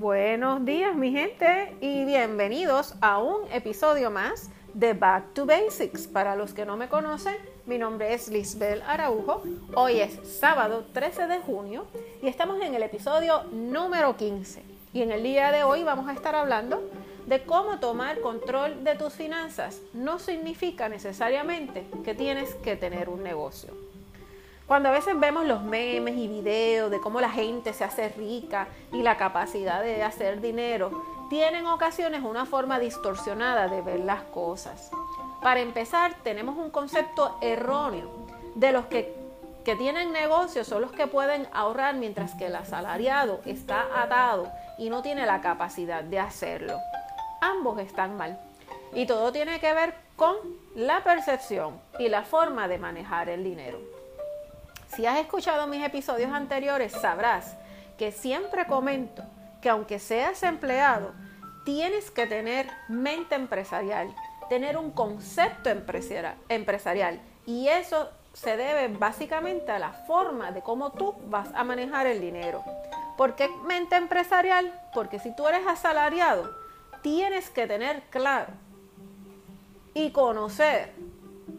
Buenos días mi gente y bienvenidos a un episodio más de Back to Basics. Para los que no me conocen, mi nombre es Lisbel Araujo. Hoy es sábado 13 de junio y estamos en el episodio número 15. Y en el día de hoy vamos a estar hablando de cómo tomar control de tus finanzas. No significa necesariamente que tienes que tener un negocio. Cuando a veces vemos los memes y videos de cómo la gente se hace rica y la capacidad de hacer dinero, tienen ocasiones una forma distorsionada de ver las cosas. Para empezar, tenemos un concepto erróneo de los que, que tienen negocios son los que pueden ahorrar mientras que el asalariado está atado y no tiene la capacidad de hacerlo. Ambos están mal. Y todo tiene que ver con la percepción y la forma de manejar el dinero. Si has escuchado mis episodios anteriores, sabrás que siempre comento que aunque seas empleado, tienes que tener mente empresarial, tener un concepto empresarial. Y eso se debe básicamente a la forma de cómo tú vas a manejar el dinero. ¿Por qué mente empresarial? Porque si tú eres asalariado, tienes que tener claro y conocer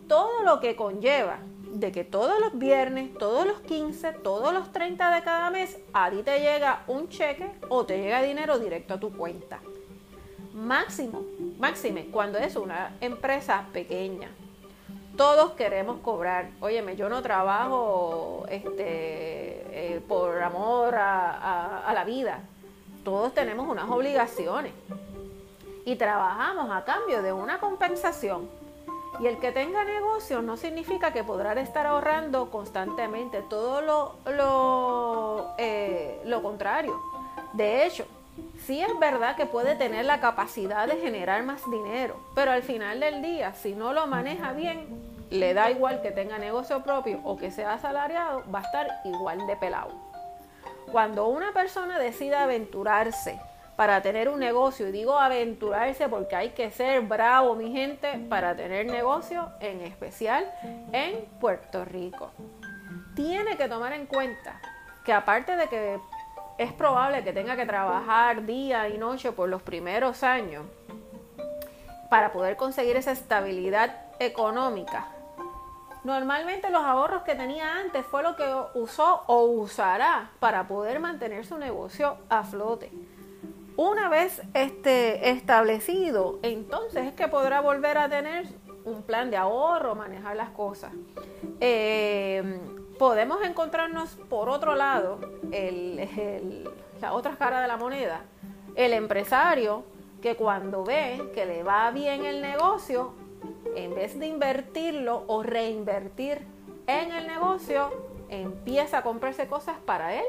todo lo que conlleva de que todos los viernes, todos los 15, todos los 30 de cada mes, a ti te llega un cheque o te llega dinero directo a tu cuenta. Máximo, máxime, cuando es una empresa pequeña. Todos queremos cobrar. Óyeme, yo no trabajo este, eh, por amor a la vida. Todos tenemos unas obligaciones y trabajamos a cambio de una compensación y el que tenga negocio no significa que podrá estar ahorrando constantemente, todo lo, lo, eh, lo contrario. De hecho, sí es verdad que puede tener la capacidad de generar más dinero, pero al final del día, si no lo maneja bien, le da igual que tenga negocio propio o que sea asalariado, va a estar igual de pelado. Cuando una persona decida aventurarse para tener un negocio. Y digo aventurarse porque hay que ser bravo, mi gente, para tener negocio, en especial en Puerto Rico. Tiene que tomar en cuenta que aparte de que es probable que tenga que trabajar día y noche por los primeros años para poder conseguir esa estabilidad económica, Normalmente los ahorros que tenía antes fue lo que usó o usará para poder mantener su negocio a flote. Una vez este, establecido, entonces es que podrá volver a tener un plan de ahorro, manejar las cosas. Eh, podemos encontrarnos por otro lado, la otra cara de la moneda, el empresario que cuando ve que le va bien el negocio, en vez de invertirlo o reinvertir en el negocio, empieza a comprarse cosas para él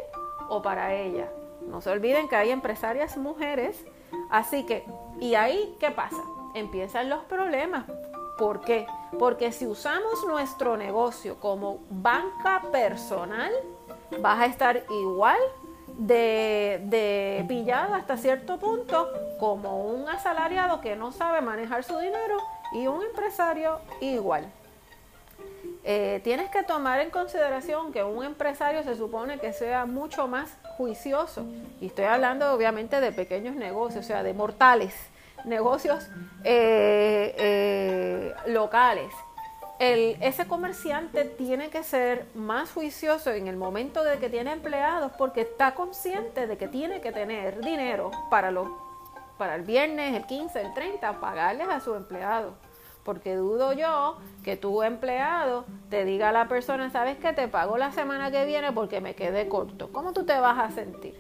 o para ella. No se olviden que hay empresarias mujeres. Así que, ¿y ahí qué pasa? Empiezan los problemas. ¿Por qué? Porque si usamos nuestro negocio como banca personal, vas a estar igual de, de pillado hasta cierto punto como un asalariado que no sabe manejar su dinero y un empresario igual. Eh, tienes que tomar en consideración que un empresario se supone que sea mucho más juicioso. Y estoy hablando obviamente de pequeños negocios, o sea, de mortales, negocios eh, eh, locales. ese comerciante tiene que ser más juicioso en el momento de que tiene empleados porque está consciente de que tiene que tener dinero para, lo, para el viernes, el 15, el 30, pagarles a sus empleados. Porque dudo yo que tu empleado te diga a la persona, sabes que te pago la semana que viene porque me quedé corto. ¿Cómo tú te vas a sentir?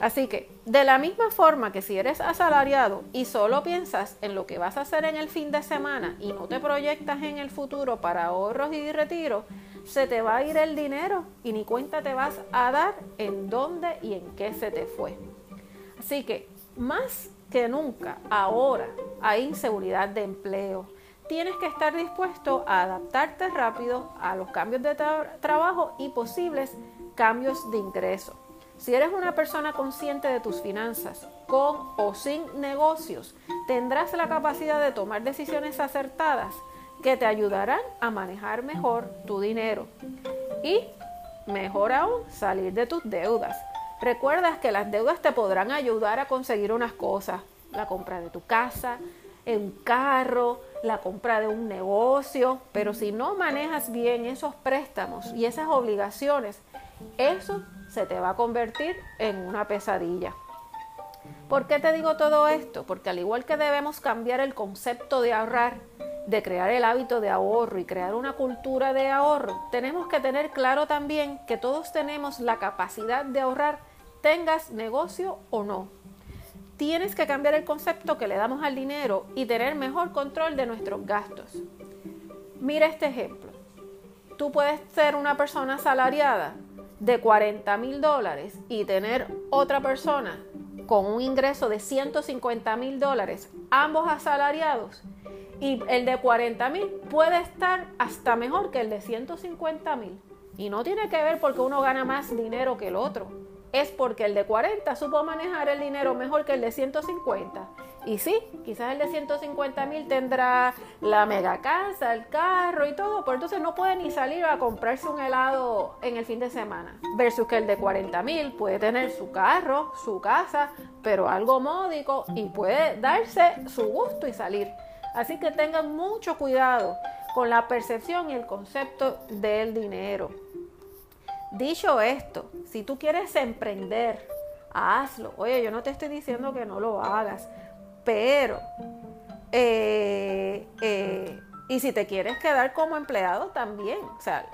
Así que, de la misma forma que si eres asalariado y solo piensas en lo que vas a hacer en el fin de semana y no te proyectas en el futuro para ahorros y retiro, se te va a ir el dinero y ni cuenta te vas a dar en dónde y en qué se te fue. Así que, más que nunca, ahora, hay inseguridad de empleo. Tienes que estar dispuesto a adaptarte rápido a los cambios de trabajo y posibles cambios de ingreso. Si eres una persona consciente de tus finanzas, con o sin negocios, tendrás la capacidad de tomar decisiones acertadas que te ayudarán a manejar mejor tu dinero y, mejor aún, salir de tus deudas. Recuerdas que las deudas te podrán ayudar a conseguir unas cosas, la compra de tu casa, un carro, la compra de un negocio, pero si no manejas bien esos préstamos y esas obligaciones, eso se te va a convertir en una pesadilla. ¿Por qué te digo todo esto? Porque al igual que debemos cambiar el concepto de ahorrar, de crear el hábito de ahorro y crear una cultura de ahorro, tenemos que tener claro también que todos tenemos la capacidad de ahorrar, tengas negocio o no. Tienes que cambiar el concepto que le damos al dinero y tener mejor control de nuestros gastos. Mira este ejemplo. Tú puedes ser una persona asalariada de 40 mil dólares y tener otra persona con un ingreso de 150 mil dólares, ambos asalariados, y el de 40 mil puede estar hasta mejor que el de 150 mil. Y no tiene que ver porque uno gana más dinero que el otro. Es porque el de 40 supo manejar el dinero mejor que el de 150. Y sí, quizás el de 150 mil tendrá la mega casa, el carro y todo, pero entonces no puede ni salir a comprarse un helado en el fin de semana. Versus que el de 40 mil puede tener su carro, su casa, pero algo módico y puede darse su gusto y salir. Así que tengan mucho cuidado con la percepción y el concepto del dinero. Dicho esto, si tú quieres emprender, hazlo. Oye, yo no te estoy diciendo que no lo hagas pero, eh, eh, y si te quieres quedar como empleado también, o sea,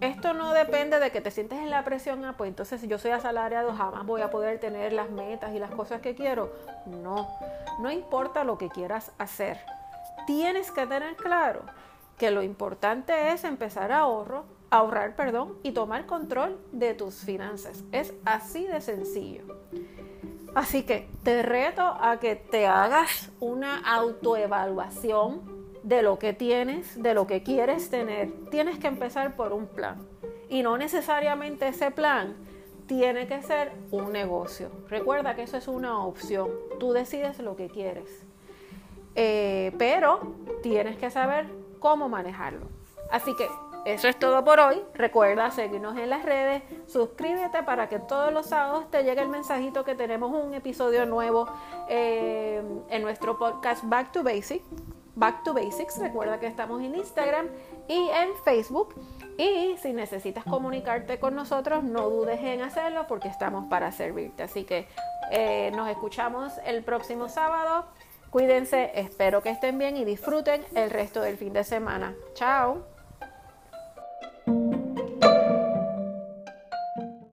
esto no depende de que te sientes en la presión, ah, pues entonces si yo soy asalariado jamás voy a poder tener las metas y las cosas que quiero. No, no importa lo que quieras hacer. Tienes que tener claro que lo importante es empezar a ahorro, ahorrar, perdón, y tomar control de tus finanzas. Es así de sencillo. Así que te reto a que te hagas una autoevaluación de lo que tienes, de lo que quieres tener. Tienes que empezar por un plan. Y no necesariamente ese plan tiene que ser un negocio. Recuerda que eso es una opción. Tú decides lo que quieres. Eh, pero tienes que saber cómo manejarlo. Así que eso es todo por hoy. Recuerda seguirnos en las redes, suscríbete para que todos los sábados te llegue el mensajito que tenemos un episodio nuevo eh, en nuestro podcast Back to Basics. Back to Basics, recuerda que estamos en Instagram y en Facebook. Y si necesitas comunicarte con nosotros, no dudes en hacerlo porque estamos para servirte. Así que eh, nos escuchamos el próximo sábado. Cuídense, espero que estén bien y disfruten el resto del fin de semana. Chao.